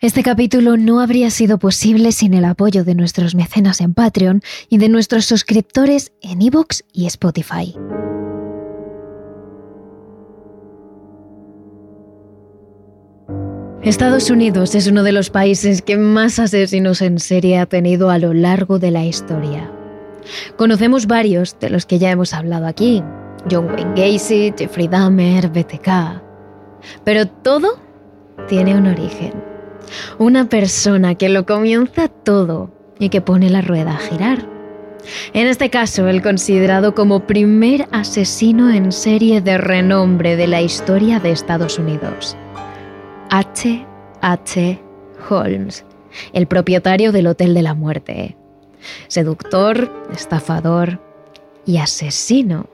Este capítulo no habría sido posible sin el apoyo de nuestros mecenas en Patreon y de nuestros suscriptores en iVoox y Spotify. Estados Unidos es uno de los países que más asesinos en serie ha tenido a lo largo de la historia. Conocemos varios de los que ya hemos hablado aquí. John Wayne Gacy, Jeffrey Dahmer, BTK. Pero todo tiene un origen. Una persona que lo comienza todo y que pone la rueda a girar. En este caso, el considerado como primer asesino en serie de renombre de la historia de Estados Unidos. H. H. Holmes, el propietario del Hotel de la Muerte. Seductor, estafador y asesino,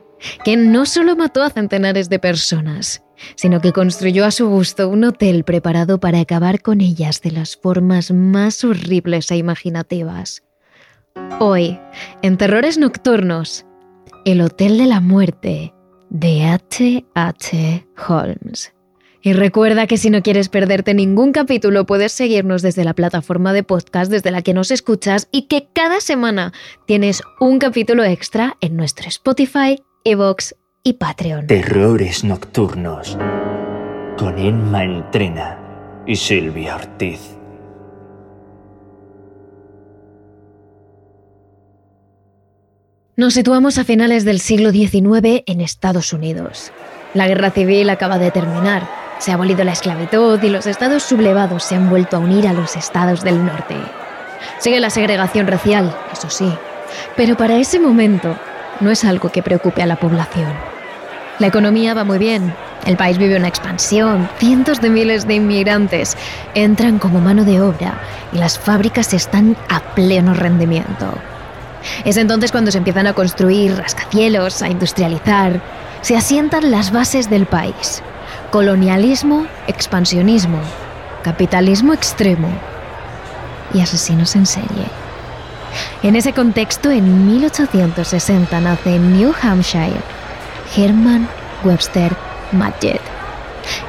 que no solo mató a centenares de personas, sino que construyó a su gusto un hotel preparado para acabar con ellas de las formas más horribles e imaginativas. Hoy, en Terrores Nocturnos, el Hotel de la Muerte de H. H. Holmes. Y recuerda que si no quieres perderte ningún capítulo, puedes seguirnos desde la plataforma de podcast desde la que nos escuchas y que cada semana tienes un capítulo extra en nuestro Spotify, Evox y Patreon. Terrores nocturnos con Emma Entrena y Silvia Ortiz. Nos situamos a finales del siglo XIX en Estados Unidos. La guerra civil acaba de terminar se ha abolido la esclavitud y los estados sublevados se han vuelto a unir a los estados del norte. Sigue la segregación racial, eso sí, pero para ese momento no es algo que preocupe a la población. La economía va muy bien, el país vive una expansión, cientos de miles de inmigrantes entran como mano de obra y las fábricas están a pleno rendimiento. Es entonces cuando se empiezan a construir rascacielos, a industrializar, se asientan las bases del país colonialismo, expansionismo, capitalismo extremo y asesinos en serie. En ese contexto, en 1860 nace en New Hampshire Herman Webster Madget,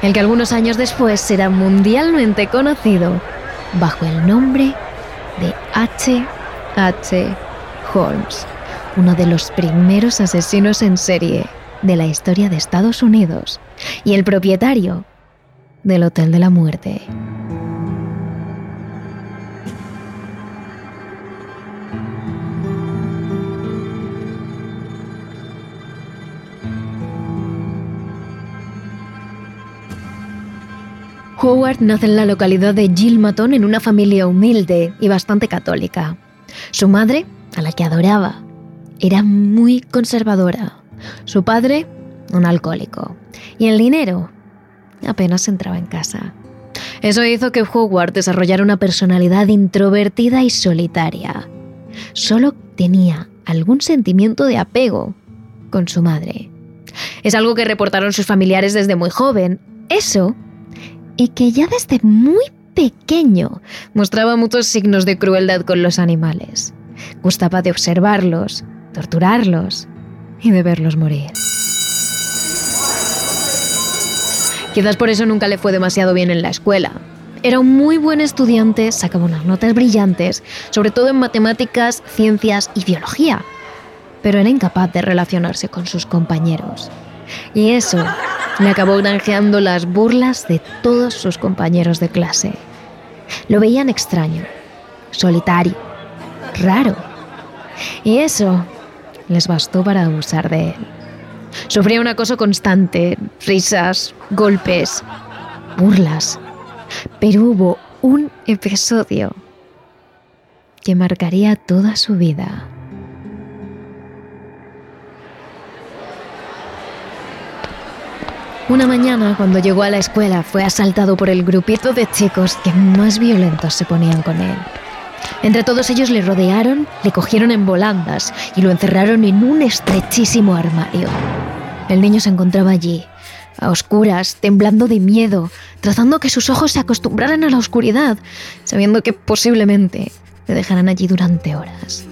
el que algunos años después será mundialmente conocido bajo el nombre de H. H. Holmes, uno de los primeros asesinos en serie de la historia de Estados Unidos y el propietario del Hotel de la Muerte. Howard nace en la localidad de Gilmaton en una familia humilde y bastante católica. Su madre, a la que adoraba, era muy conservadora. Su padre, un alcohólico. Y el dinero apenas entraba en casa. Eso hizo que Howard desarrollara una personalidad introvertida y solitaria. Solo tenía algún sentimiento de apego con su madre. Es algo que reportaron sus familiares desde muy joven. Eso, y que ya desde muy pequeño mostraba muchos signos de crueldad con los animales. Gustaba de observarlos, torturarlos y de verlos morir. Quizás por eso nunca le fue demasiado bien en la escuela. Era un muy buen estudiante, sacaba unas notas brillantes, sobre todo en matemáticas, ciencias y biología, pero era incapaz de relacionarse con sus compañeros. Y eso le acabó granjeando las burlas de todos sus compañeros de clase. Lo veían extraño, solitario, raro. Y eso les bastó para abusar de él. Sufría un acoso constante, risas, golpes, burlas. Pero hubo un episodio que marcaría toda su vida. Una mañana, cuando llegó a la escuela, fue asaltado por el grupito de chicos que más violentos se ponían con él. Entre todos ellos le rodearon, le cogieron en volandas y lo encerraron en un estrechísimo armario. El niño se encontraba allí, a oscuras, temblando de miedo, trazando que sus ojos se acostumbraran a la oscuridad, sabiendo que posiblemente le dejaran allí durante horas.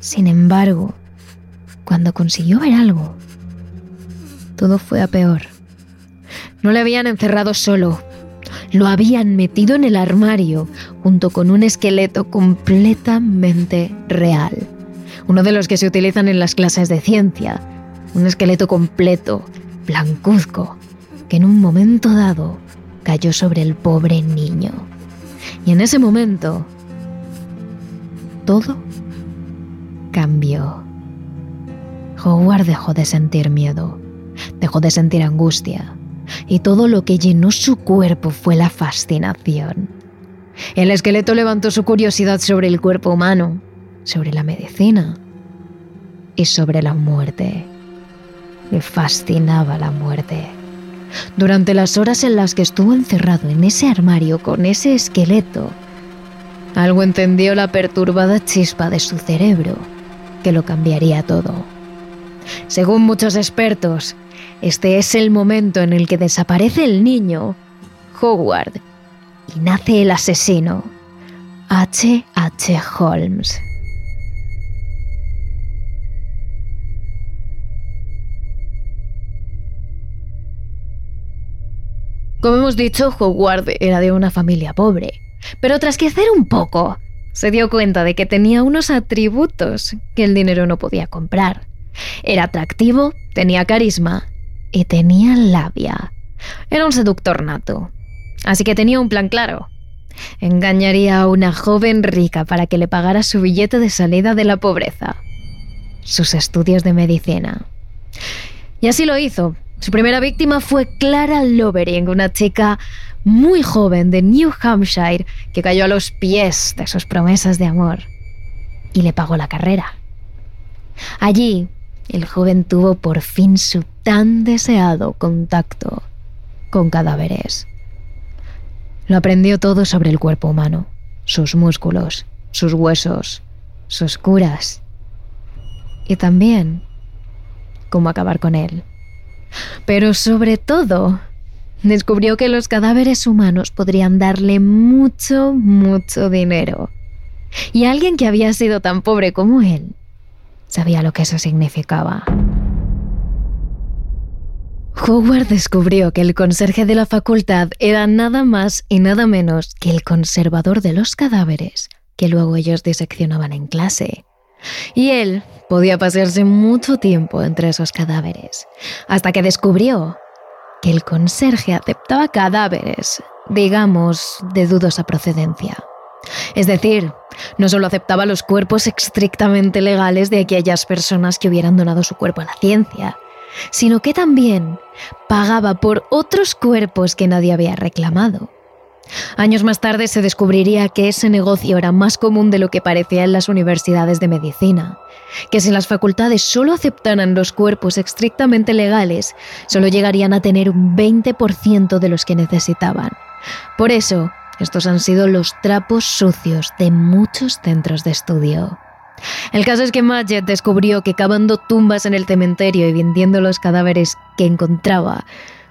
Sin embargo, cuando consiguió ver algo, todo fue a peor. No le habían encerrado solo, lo habían metido en el armario junto con un esqueleto completamente real. Uno de los que se utilizan en las clases de ciencia. Un esqueleto completo, blancuzco, que en un momento dado cayó sobre el pobre niño. Y en ese momento, todo cambió. Howard dejó de sentir miedo, dejó de sentir angustia, y todo lo que llenó su cuerpo fue la fascinación. El esqueleto levantó su curiosidad sobre el cuerpo humano, sobre la medicina y sobre la muerte. Le fascinaba la muerte. Durante las horas en las que estuvo encerrado en ese armario con ese esqueleto, algo entendió la perturbada chispa de su cerebro, que lo cambiaría todo. Según muchos expertos, este es el momento en el que desaparece el niño, Howard, y nace el asesino, H. H. Holmes. Como hemos dicho, Howard era de una familia pobre, pero tras crecer un poco, se dio cuenta de que tenía unos atributos que el dinero no podía comprar. Era atractivo, tenía carisma y tenía labia. Era un seductor nato. Así que tenía un plan claro. Engañaría a una joven rica para que le pagara su billete de salida de la pobreza. Sus estudios de medicina. Y así lo hizo, su primera víctima fue Clara Lovering, una chica muy joven de New Hampshire que cayó a los pies de sus promesas de amor y le pagó la carrera. Allí, el joven tuvo por fin su tan deseado contacto con cadáveres. Lo aprendió todo sobre el cuerpo humano, sus músculos, sus huesos, sus curas y también cómo acabar con él. Pero sobre todo, descubrió que los cadáveres humanos podrían darle mucho, mucho dinero. Y alguien que había sido tan pobre como él sabía lo que eso significaba. Howard descubrió que el conserje de la facultad era nada más y nada menos que el conservador de los cadáveres que luego ellos diseccionaban en clase. Y él podía pasarse mucho tiempo entre esos cadáveres, hasta que descubrió que el conserje aceptaba cadáveres, digamos, de dudosa procedencia. Es decir, no solo aceptaba los cuerpos estrictamente legales de aquellas personas que hubieran donado su cuerpo a la ciencia, sino que también pagaba por otros cuerpos que nadie había reclamado. Años más tarde se descubriría que ese negocio era más común de lo que parecía en las universidades de medicina, que si las facultades solo aceptaran los cuerpos estrictamente legales, solo llegarían a tener un 20% de los que necesitaban. Por eso, estos han sido los trapos sucios de muchos centros de estudio. El caso es que Maget descubrió que cavando tumbas en el cementerio y vendiendo los cadáveres que encontraba,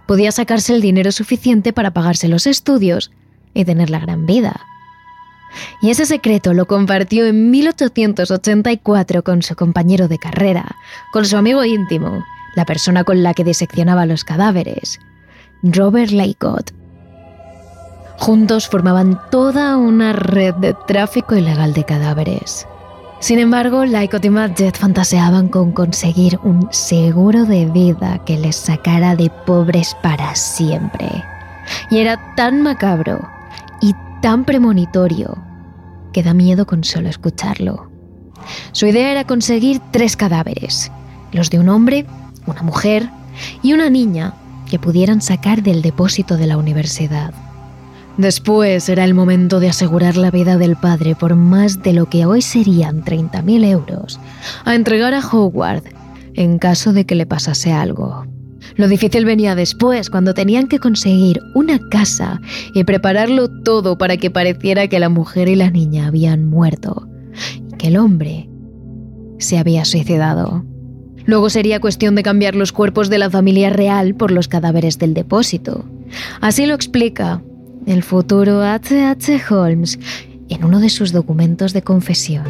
podía sacarse el dinero suficiente para pagarse los estudios y tener la gran vida. Y ese secreto lo compartió en 1884 con su compañero de carrera, con su amigo íntimo, la persona con la que diseccionaba los cadáveres, Robert Lacott. Juntos formaban toda una red de tráfico ilegal de cadáveres. Sin embargo, Lacott y Madget fantaseaban con conseguir un seguro de vida que les sacara de pobres para siempre. Y era tan macabro y tan premonitorio que da miedo con solo escucharlo. Su idea era conseguir tres cadáveres, los de un hombre, una mujer y una niña que pudieran sacar del depósito de la universidad. Después era el momento de asegurar la vida del padre por más de lo que hoy serían 30.000 euros, a entregar a Howard en caso de que le pasase algo. Lo difícil venía después, cuando tenían que conseguir una casa y prepararlo todo para que pareciera que la mujer y la niña habían muerto y que el hombre se había suicidado. Luego sería cuestión de cambiar los cuerpos de la familia real por los cadáveres del depósito. Así lo explica el futuro H.H. H. Holmes en uno de sus documentos de confesión.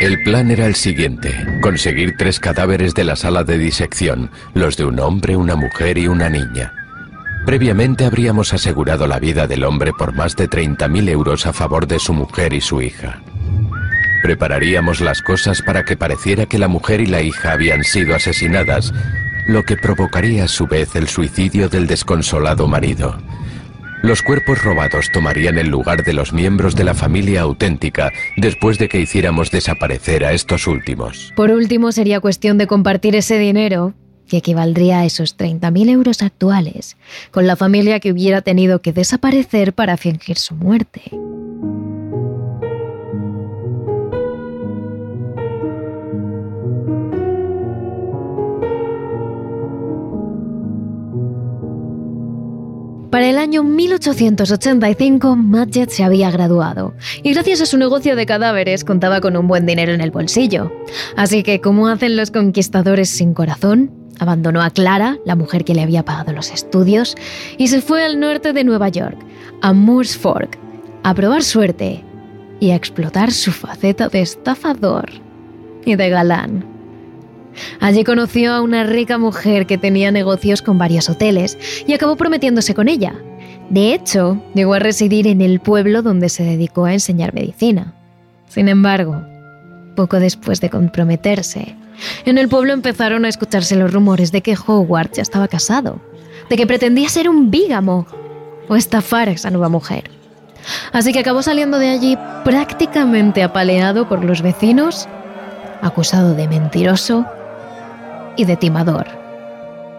El plan era el siguiente, conseguir tres cadáveres de la sala de disección, los de un hombre, una mujer y una niña. Previamente habríamos asegurado la vida del hombre por más de 30.000 euros a favor de su mujer y su hija. Prepararíamos las cosas para que pareciera que la mujer y la hija habían sido asesinadas, lo que provocaría a su vez el suicidio del desconsolado marido. Los cuerpos robados tomarían el lugar de los miembros de la familia auténtica después de que hiciéramos desaparecer a estos últimos. Por último, sería cuestión de compartir ese dinero que equivaldría a esos 30.000 euros actuales, con la familia que hubiera tenido que desaparecer para fingir su muerte. Para el año 1885, Madget se había graduado y gracias a su negocio de cadáveres contaba con un buen dinero en el bolsillo. Así que, como hacen los conquistadores sin corazón, Abandonó a Clara, la mujer que le había pagado los estudios, y se fue al norte de Nueva York, a Moores Fork, a probar suerte y a explotar su faceta de estafador y de galán. Allí conoció a una rica mujer que tenía negocios con varios hoteles y acabó prometiéndose con ella. De hecho, llegó a residir en el pueblo donde se dedicó a enseñar medicina. Sin embargo, poco después de comprometerse, en el pueblo empezaron a escucharse los rumores de que Howard ya estaba casado, de que pretendía ser un bígamo o estafar a esa nueva mujer. Así que acabó saliendo de allí prácticamente apaleado por los vecinos, acusado de mentiroso y de timador.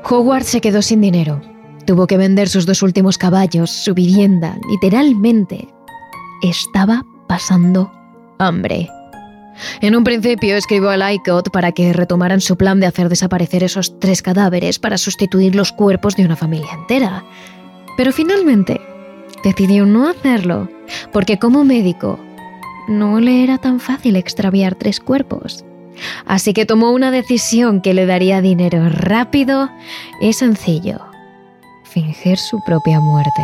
Howard se quedó sin dinero. Tuvo que vender sus dos últimos caballos, su vivienda, literalmente. Estaba pasando hambre. En un principio escribió a Lycott para que retomaran su plan de hacer desaparecer esos tres cadáveres para sustituir los cuerpos de una familia entera. Pero finalmente decidió no hacerlo, porque como médico no le era tan fácil extraviar tres cuerpos. Así que tomó una decisión que le daría dinero rápido y sencillo. Fingir su propia muerte.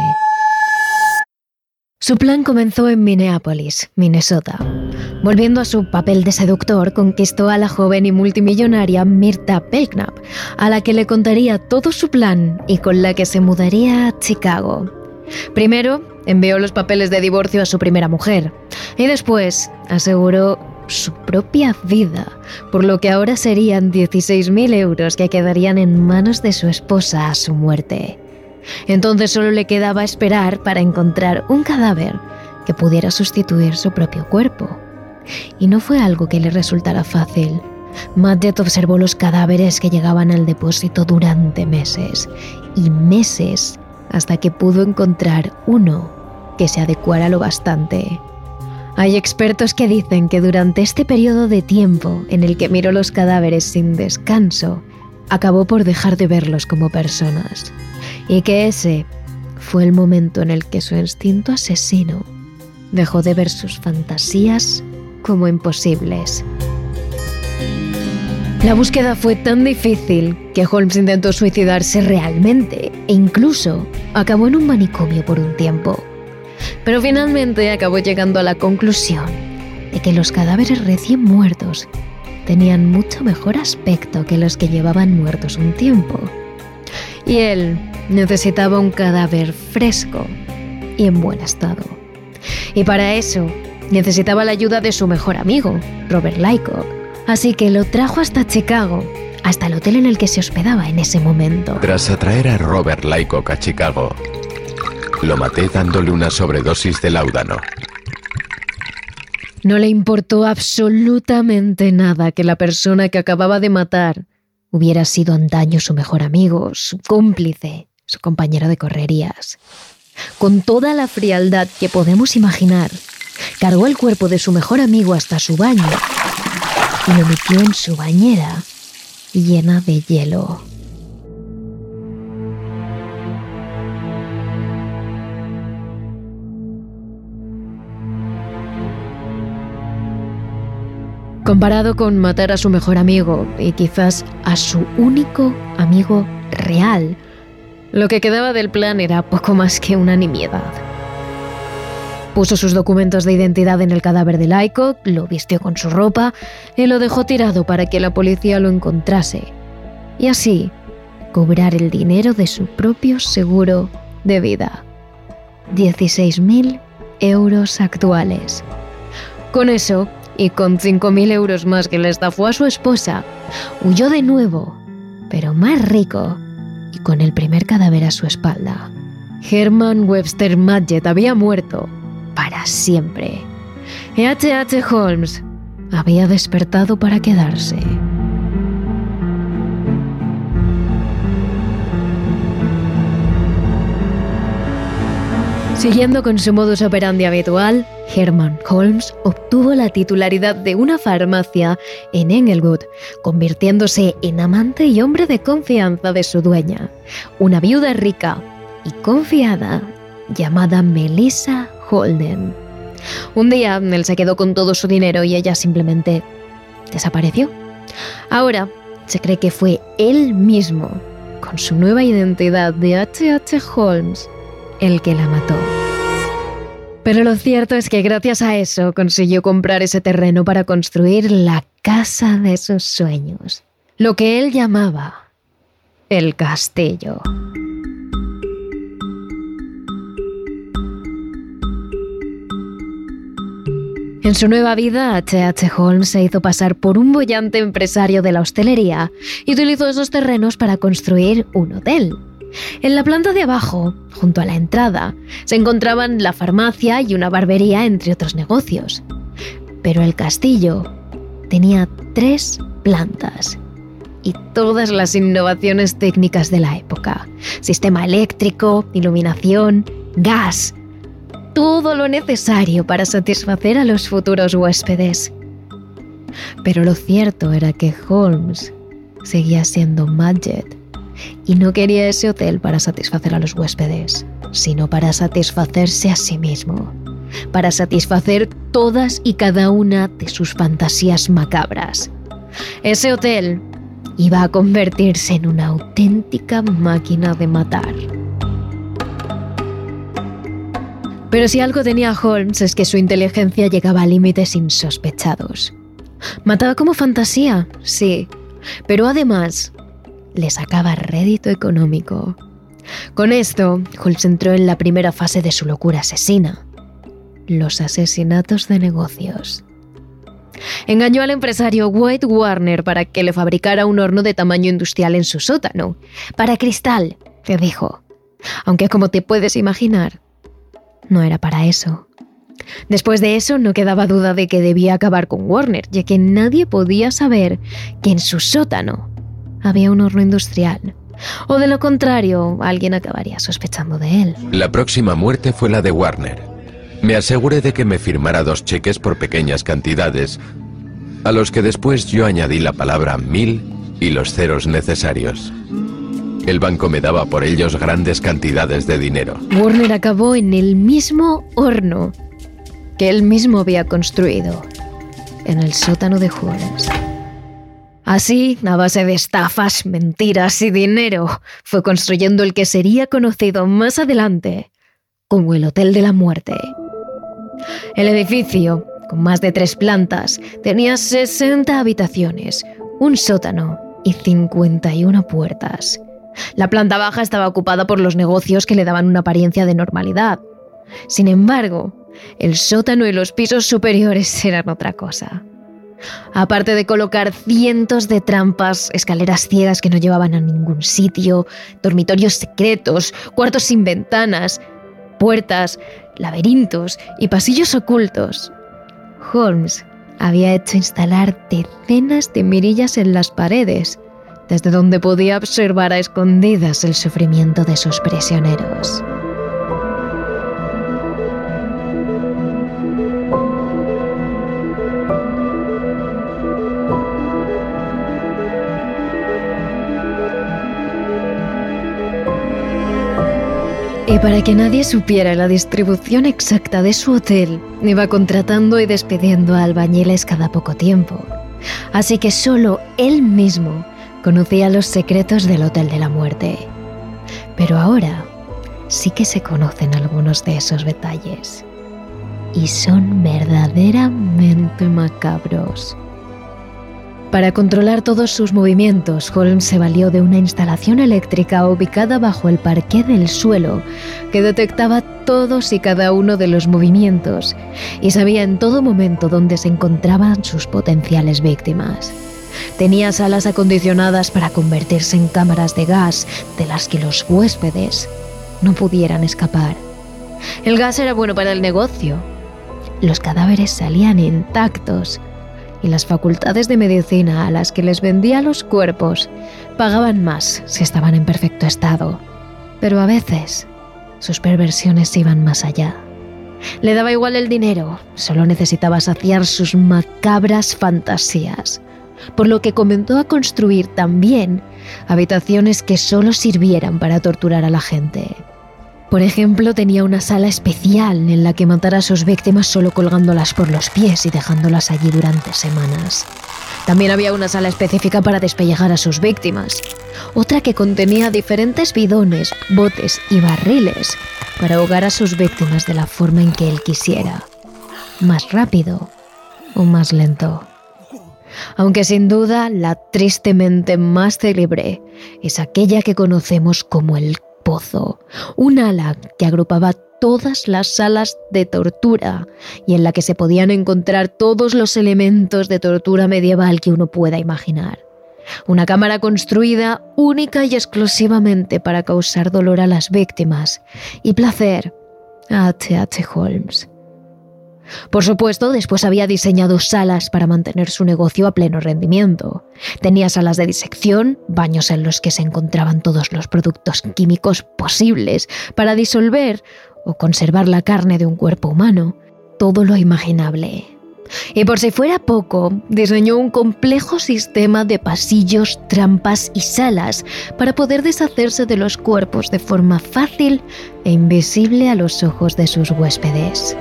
Su plan comenzó en Minneapolis, Minnesota. Volviendo a su papel de seductor, conquistó a la joven y multimillonaria Mirta Belknap, a la que le contaría todo su plan y con la que se mudaría a Chicago. Primero, envió los papeles de divorcio a su primera mujer y después aseguró su propia vida, por lo que ahora serían 16.000 euros que quedarían en manos de su esposa a su muerte. Entonces solo le quedaba esperar para encontrar un cadáver que pudiera sustituir su propio cuerpo. Y no fue algo que le resultara fácil. Madget observó los cadáveres que llegaban al depósito durante meses y meses hasta que pudo encontrar uno que se adecuara lo bastante. Hay expertos que dicen que durante este periodo de tiempo en el que miró los cadáveres sin descanso, acabó por dejar de verlos como personas y que ese fue el momento en el que su instinto asesino dejó de ver sus fantasías como imposibles. La búsqueda fue tan difícil que Holmes intentó suicidarse realmente e incluso acabó en un manicomio por un tiempo. Pero finalmente acabó llegando a la conclusión de que los cadáveres recién muertos tenían mucho mejor aspecto que los que llevaban muertos un tiempo. Y él necesitaba un cadáver fresco y en buen estado. Y para eso necesitaba la ayuda de su mejor amigo, Robert Lycock. Así que lo trajo hasta Chicago, hasta el hotel en el que se hospedaba en ese momento. Tras atraer a Robert Lycock a Chicago, lo maté dándole una sobredosis de laudano. No le importó absolutamente nada que la persona que acababa de matar hubiera sido antaño su mejor amigo, su cómplice, su compañero de correrías. Con toda la frialdad que podemos imaginar, cargó el cuerpo de su mejor amigo hasta su baño y lo metió en su bañera llena de hielo. Comparado con matar a su mejor amigo y quizás a su único amigo real, lo que quedaba del plan era poco más que una nimiedad. Puso sus documentos de identidad en el cadáver de Laiko, lo vistió con su ropa y lo dejó tirado para que la policía lo encontrase. Y así cobrar el dinero de su propio seguro de vida. 16.000 euros actuales. Con eso, y con 5.000 euros más que le estafó a su esposa, huyó de nuevo, pero más rico, y con el primer cadáver a su espalda. Herman Webster Madget había muerto para siempre. H.H. H. Holmes había despertado para quedarse. Siguiendo con su modus operandi habitual, Herman Holmes obtuvo la titularidad de una farmacia en Englewood, convirtiéndose en amante y hombre de confianza de su dueña, una viuda rica y confiada llamada Melissa Holden. Un día él se quedó con todo su dinero y ella simplemente desapareció. Ahora se cree que fue él mismo, con su nueva identidad de H.H. Holmes, el que la mató. Pero lo cierto es que gracias a eso consiguió comprar ese terreno para construir la casa de sus sueños, lo que él llamaba el castillo. En su nueva vida, H.H. Holmes se hizo pasar por un bollante empresario de la hostelería y utilizó esos terrenos para construir un hotel. En la planta de abajo, junto a la entrada, se encontraban la farmacia y una barbería, entre otros negocios. Pero el castillo tenía tres plantas y todas las innovaciones técnicas de la época. Sistema eléctrico, iluminación, gas, todo lo necesario para satisfacer a los futuros huéspedes. Pero lo cierto era que Holmes seguía siendo Madget y no quería ese hotel para satisfacer a los huéspedes, sino para satisfacerse a sí mismo, para satisfacer todas y cada una de sus fantasías macabras. Ese hotel iba a convertirse en una auténtica máquina de matar. Pero si algo tenía Holmes es que su inteligencia llegaba a límites insospechados. Mataba como fantasía, sí, pero además le sacaba rédito económico. Con esto, Holmes entró en la primera fase de su locura asesina, los asesinatos de negocios. Engañó al empresario White Warner para que le fabricara un horno de tamaño industrial en su sótano, para cristal, le dijo. Aunque como te puedes imaginar, no era para eso. Después de eso no quedaba duda de que debía acabar con Warner, ya que nadie podía saber que en su sótano había un horno industrial. O de lo contrario, alguien acabaría sospechando de él. La próxima muerte fue la de Warner. Me aseguré de que me firmara dos cheques por pequeñas cantidades, a los que después yo añadí la palabra mil y los ceros necesarios. El banco me daba por ellos grandes cantidades de dinero. Warner acabó en el mismo horno que él mismo había construido, en el sótano de Holmes. Así, a base de estafas, mentiras y dinero, fue construyendo el que sería conocido más adelante como el Hotel de la Muerte. El edificio, con más de tres plantas, tenía 60 habitaciones, un sótano y 51 puertas. La planta baja estaba ocupada por los negocios que le daban una apariencia de normalidad. Sin embargo, el sótano y los pisos superiores eran otra cosa. Aparte de colocar cientos de trampas, escaleras ciegas que no llevaban a ningún sitio, dormitorios secretos, cuartos sin ventanas, puertas, laberintos y pasillos ocultos, Holmes había hecho instalar decenas de mirillas en las paredes desde donde podía observar a escondidas el sufrimiento de sus prisioneros. Y para que nadie supiera la distribución exacta de su hotel, iba contratando y despidiendo a albañiles cada poco tiempo. Así que solo él mismo conocía los secretos del Hotel de la Muerte. Pero ahora sí que se conocen algunos de esos detalles. Y son verdaderamente macabros. Para controlar todos sus movimientos, Holmes se valió de una instalación eléctrica ubicada bajo el parqué del suelo que detectaba todos y cada uno de los movimientos y sabía en todo momento dónde se encontraban sus potenciales víctimas. Tenía salas acondicionadas para convertirse en cámaras de gas de las que los huéspedes no pudieran escapar. El gas era bueno para el negocio. Los cadáveres salían intactos y las facultades de medicina a las que les vendía los cuerpos pagaban más si estaban en perfecto estado. Pero a veces sus perversiones iban más allá. Le daba igual el dinero, solo necesitaba saciar sus macabras fantasías, por lo que comenzó a construir también habitaciones que solo sirvieran para torturar a la gente. Por ejemplo, tenía una sala especial en la que matara a sus víctimas solo colgándolas por los pies y dejándolas allí durante semanas. También había una sala específica para despellejar a sus víctimas, otra que contenía diferentes bidones, botes y barriles para ahogar a sus víctimas de la forma en que él quisiera, más rápido o más lento. Aunque sin duda la tristemente más célebre es aquella que conocemos como el pozo, un ala que agrupaba todas las salas de tortura y en la que se podían encontrar todos los elementos de tortura medieval que uno pueda imaginar. Una cámara construida única y exclusivamente para causar dolor a las víctimas y placer a H.H. Holmes. Por supuesto, después había diseñado salas para mantener su negocio a pleno rendimiento. Tenía salas de disección, baños en los que se encontraban todos los productos químicos posibles para disolver o conservar la carne de un cuerpo humano, todo lo imaginable. Y por si fuera poco, diseñó un complejo sistema de pasillos, trampas y salas para poder deshacerse de los cuerpos de forma fácil e invisible a los ojos de sus huéspedes.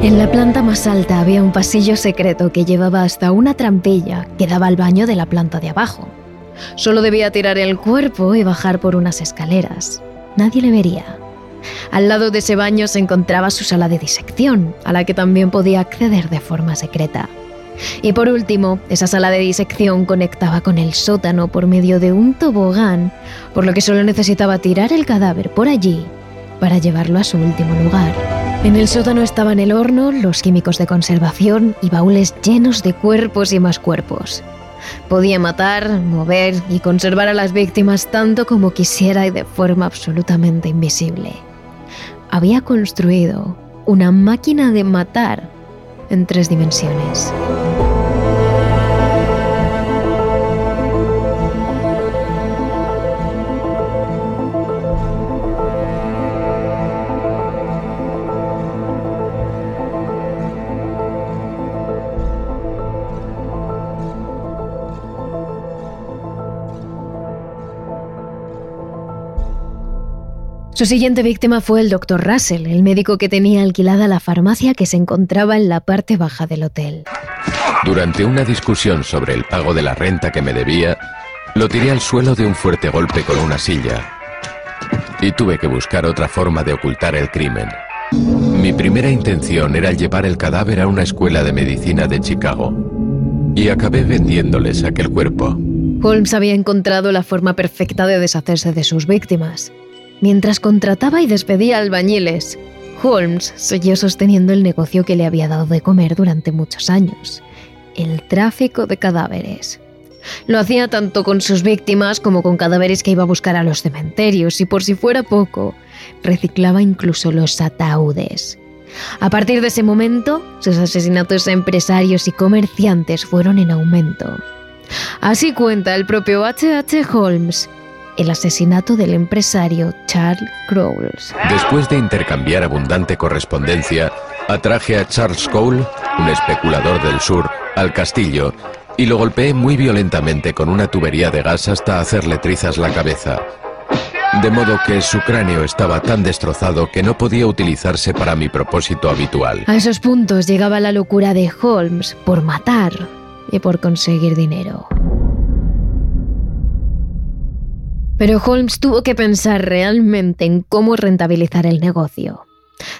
En la planta más alta había un pasillo secreto que llevaba hasta una trampilla que daba al baño de la planta de abajo. Solo debía tirar el cuerpo y bajar por unas escaleras. Nadie le vería. Al lado de ese baño se encontraba su sala de disección, a la que también podía acceder de forma secreta. Y por último, esa sala de disección conectaba con el sótano por medio de un tobogán, por lo que solo necesitaba tirar el cadáver por allí para llevarlo a su último lugar. En el sótano estaban el horno, los químicos de conservación y baúles llenos de cuerpos y más cuerpos. Podía matar, mover y conservar a las víctimas tanto como quisiera y de forma absolutamente invisible. Había construido una máquina de matar en tres dimensiones. Su siguiente víctima fue el Dr. Russell, el médico que tenía alquilada la farmacia que se encontraba en la parte baja del hotel. Durante una discusión sobre el pago de la renta que me debía, lo tiré al suelo de un fuerte golpe con una silla. Y tuve que buscar otra forma de ocultar el crimen. Mi primera intención era llevar el cadáver a una escuela de medicina de Chicago. Y acabé vendiéndoles aquel cuerpo. Holmes había encontrado la forma perfecta de deshacerse de sus víctimas. Mientras contrataba y despedía albañiles, Holmes siguió sosteniendo el negocio que le había dado de comer durante muchos años, el tráfico de cadáveres. Lo hacía tanto con sus víctimas como con cadáveres que iba a buscar a los cementerios y por si fuera poco, reciclaba incluso los ataúdes. A partir de ese momento, sus asesinatos a empresarios y comerciantes fueron en aumento. Así cuenta el propio H.H. Holmes el asesinato del empresario Charles Crowles. Después de intercambiar abundante correspondencia, atraje a Charles Cole, un especulador del sur, al castillo y lo golpeé muy violentamente con una tubería de gas hasta hacerle trizas la cabeza. De modo que su cráneo estaba tan destrozado que no podía utilizarse para mi propósito habitual. A esos puntos llegaba la locura de Holmes por matar y por conseguir dinero. Pero Holmes tuvo que pensar realmente en cómo rentabilizar el negocio.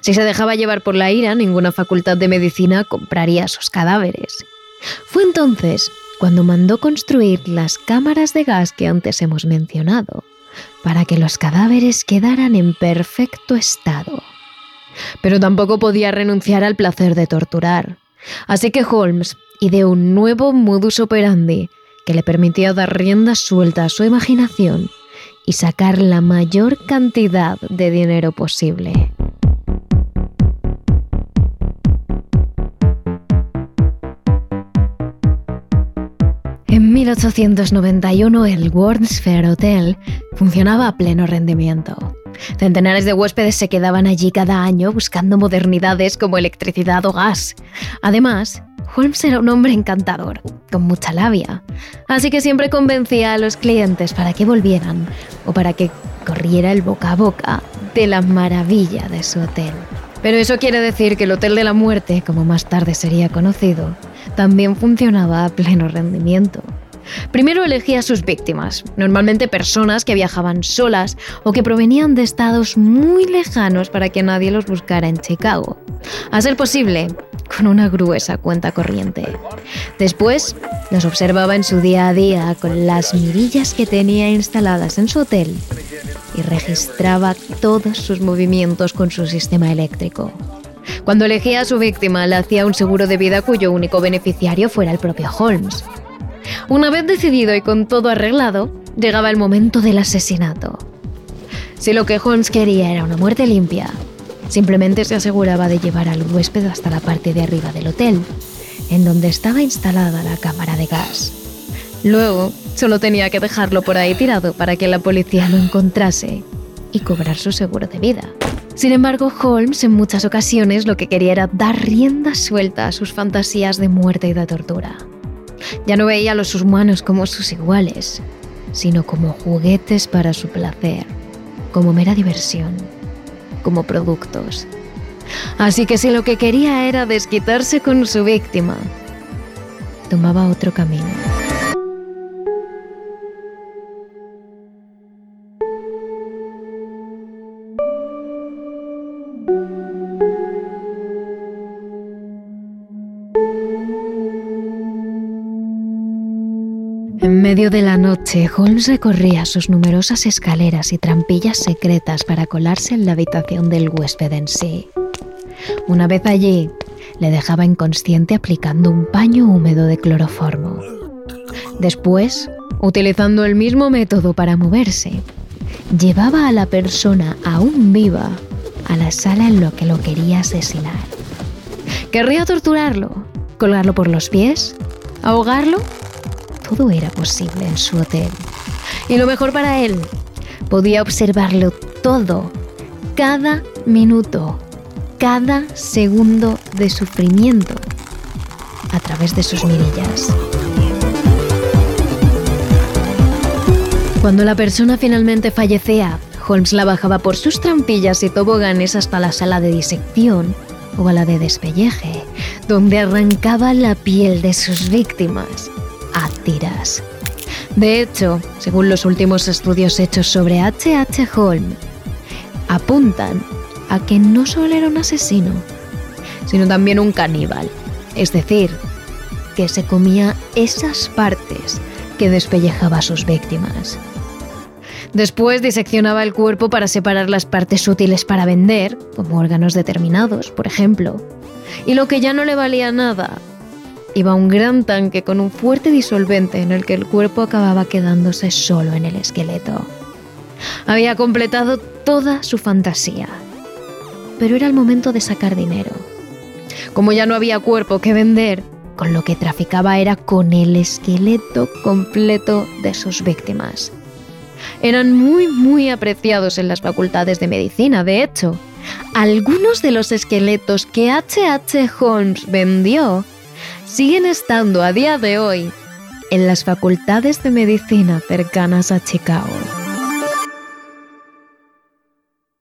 Si se dejaba llevar por la ira, ninguna facultad de medicina compraría sus cadáveres. Fue entonces cuando mandó construir las cámaras de gas que antes hemos mencionado, para que los cadáveres quedaran en perfecto estado. Pero tampoco podía renunciar al placer de torturar. Así que Holmes ideó un nuevo modus operandi que le permitía dar rienda suelta a su imaginación y sacar la mayor cantidad de dinero posible. En 1891 el World Sphere Hotel funcionaba a pleno rendimiento. Centenares de huéspedes se quedaban allí cada año buscando modernidades como electricidad o gas. Además, Holmes era un hombre encantador, con mucha labia, así que siempre convencía a los clientes para que volvieran o para que corriera el boca a boca de la maravilla de su hotel. Pero eso quiere decir que el Hotel de la Muerte, como más tarde sería conocido, también funcionaba a pleno rendimiento. Primero elegía a sus víctimas, normalmente personas que viajaban solas o que provenían de estados muy lejanos para que nadie los buscara en Chicago. A ser posible, con una gruesa cuenta corriente. Después, los observaba en su día a día con las mirillas que tenía instaladas en su hotel y registraba todos sus movimientos con su sistema eléctrico. Cuando elegía a su víctima, le hacía un seguro de vida cuyo único beneficiario fuera el propio Holmes. Una vez decidido y con todo arreglado, llegaba el momento del asesinato. Si lo que Holmes quería era una muerte limpia, simplemente se aseguraba de llevar al huésped hasta la parte de arriba del hotel, en donde estaba instalada la cámara de gas. Luego, solo tenía que dejarlo por ahí tirado para que la policía lo encontrase y cobrar su seguro de vida. Sin embargo, Holmes en muchas ocasiones lo que quería era dar rienda suelta a sus fantasías de muerte y de tortura. Ya no veía a los humanos como sus iguales, sino como juguetes para su placer, como mera diversión, como productos. Así que si lo que quería era desquitarse con su víctima, tomaba otro camino. Medio de la noche, Holmes recorría sus numerosas escaleras y trampillas secretas para colarse en la habitación del huésped en sí. Una vez allí, le dejaba inconsciente aplicando un paño húmedo de cloroformo. Después, utilizando el mismo método para moverse, llevaba a la persona aún viva a la sala en lo que lo quería asesinar. ¿Querría torturarlo? ¿Colgarlo por los pies? ¿Ahogarlo? Todo era posible en su hotel. Y lo mejor para él, podía observarlo todo, cada minuto, cada segundo de sufrimiento, a través de sus mirillas. Cuando la persona finalmente fallecía, Holmes la bajaba por sus trampillas y toboganes hasta la sala de disección o a la de despelleje, donde arrancaba la piel de sus víctimas a tiras. De hecho, según los últimos estudios hechos sobre H.H. H. Holmes, apuntan a que no solo era un asesino, sino también un caníbal. Es decir, que se comía esas partes que despellejaba a sus víctimas. Después diseccionaba el cuerpo para separar las partes útiles para vender, como órganos determinados, por ejemplo. Y lo que ya no le valía nada, iba un gran tanque con un fuerte disolvente en el que el cuerpo acababa quedándose solo en el esqueleto. Había completado toda su fantasía. Pero era el momento de sacar dinero. Como ya no había cuerpo que vender, con lo que traficaba era con el esqueleto completo de sus víctimas. Eran muy, muy apreciados en las facultades de medicina, de hecho. Algunos de los esqueletos que H.H. H. Holmes vendió siguen estando a día de hoy en las facultades de medicina cercanas a Chicago.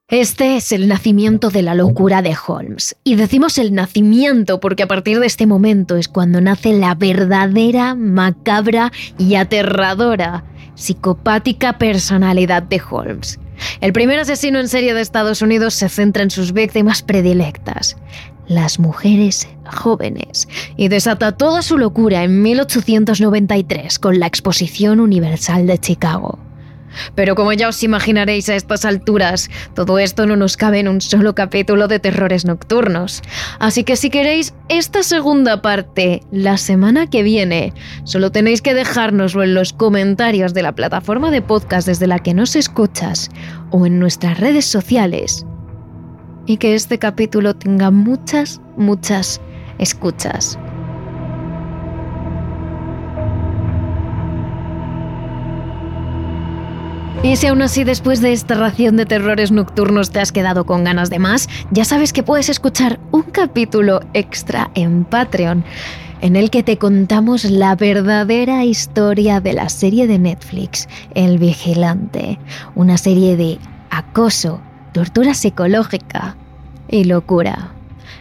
Este es el nacimiento de la locura de Holmes. Y decimos el nacimiento porque a partir de este momento es cuando nace la verdadera, macabra y aterradora psicopática personalidad de Holmes. El primer asesino en serie de Estados Unidos se centra en sus víctimas predilectas, las mujeres jóvenes, y desata toda su locura en 1893 con la Exposición Universal de Chicago. Pero como ya os imaginaréis a estas alturas, todo esto no nos cabe en un solo capítulo de terrores nocturnos. Así que si queréis esta segunda parte la semana que viene, solo tenéis que dejárnoslo en los comentarios de la plataforma de podcast desde la que nos escuchas o en nuestras redes sociales. Y que este capítulo tenga muchas, muchas escuchas. Y si aún así después de esta ración de terrores nocturnos te has quedado con ganas de más, ya sabes que puedes escuchar un capítulo extra en Patreon en el que te contamos la verdadera historia de la serie de Netflix, El Vigilante, una serie de acoso, tortura psicológica y locura.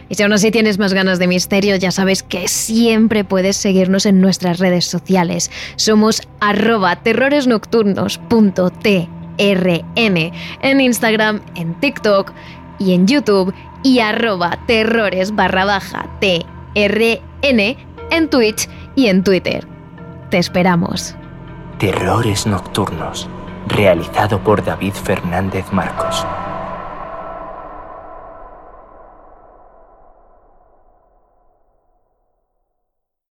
Y si aún así tienes más ganas de misterio, ya sabes que siempre puedes seguirnos en nuestras redes sociales. Somos arroba terroresnocturnos.trn en Instagram, en TikTok y en YouTube y arroba terrores barra baja trn en Twitch y en Twitter. Te esperamos. Terrores Nocturnos, realizado por David Fernández Marcos.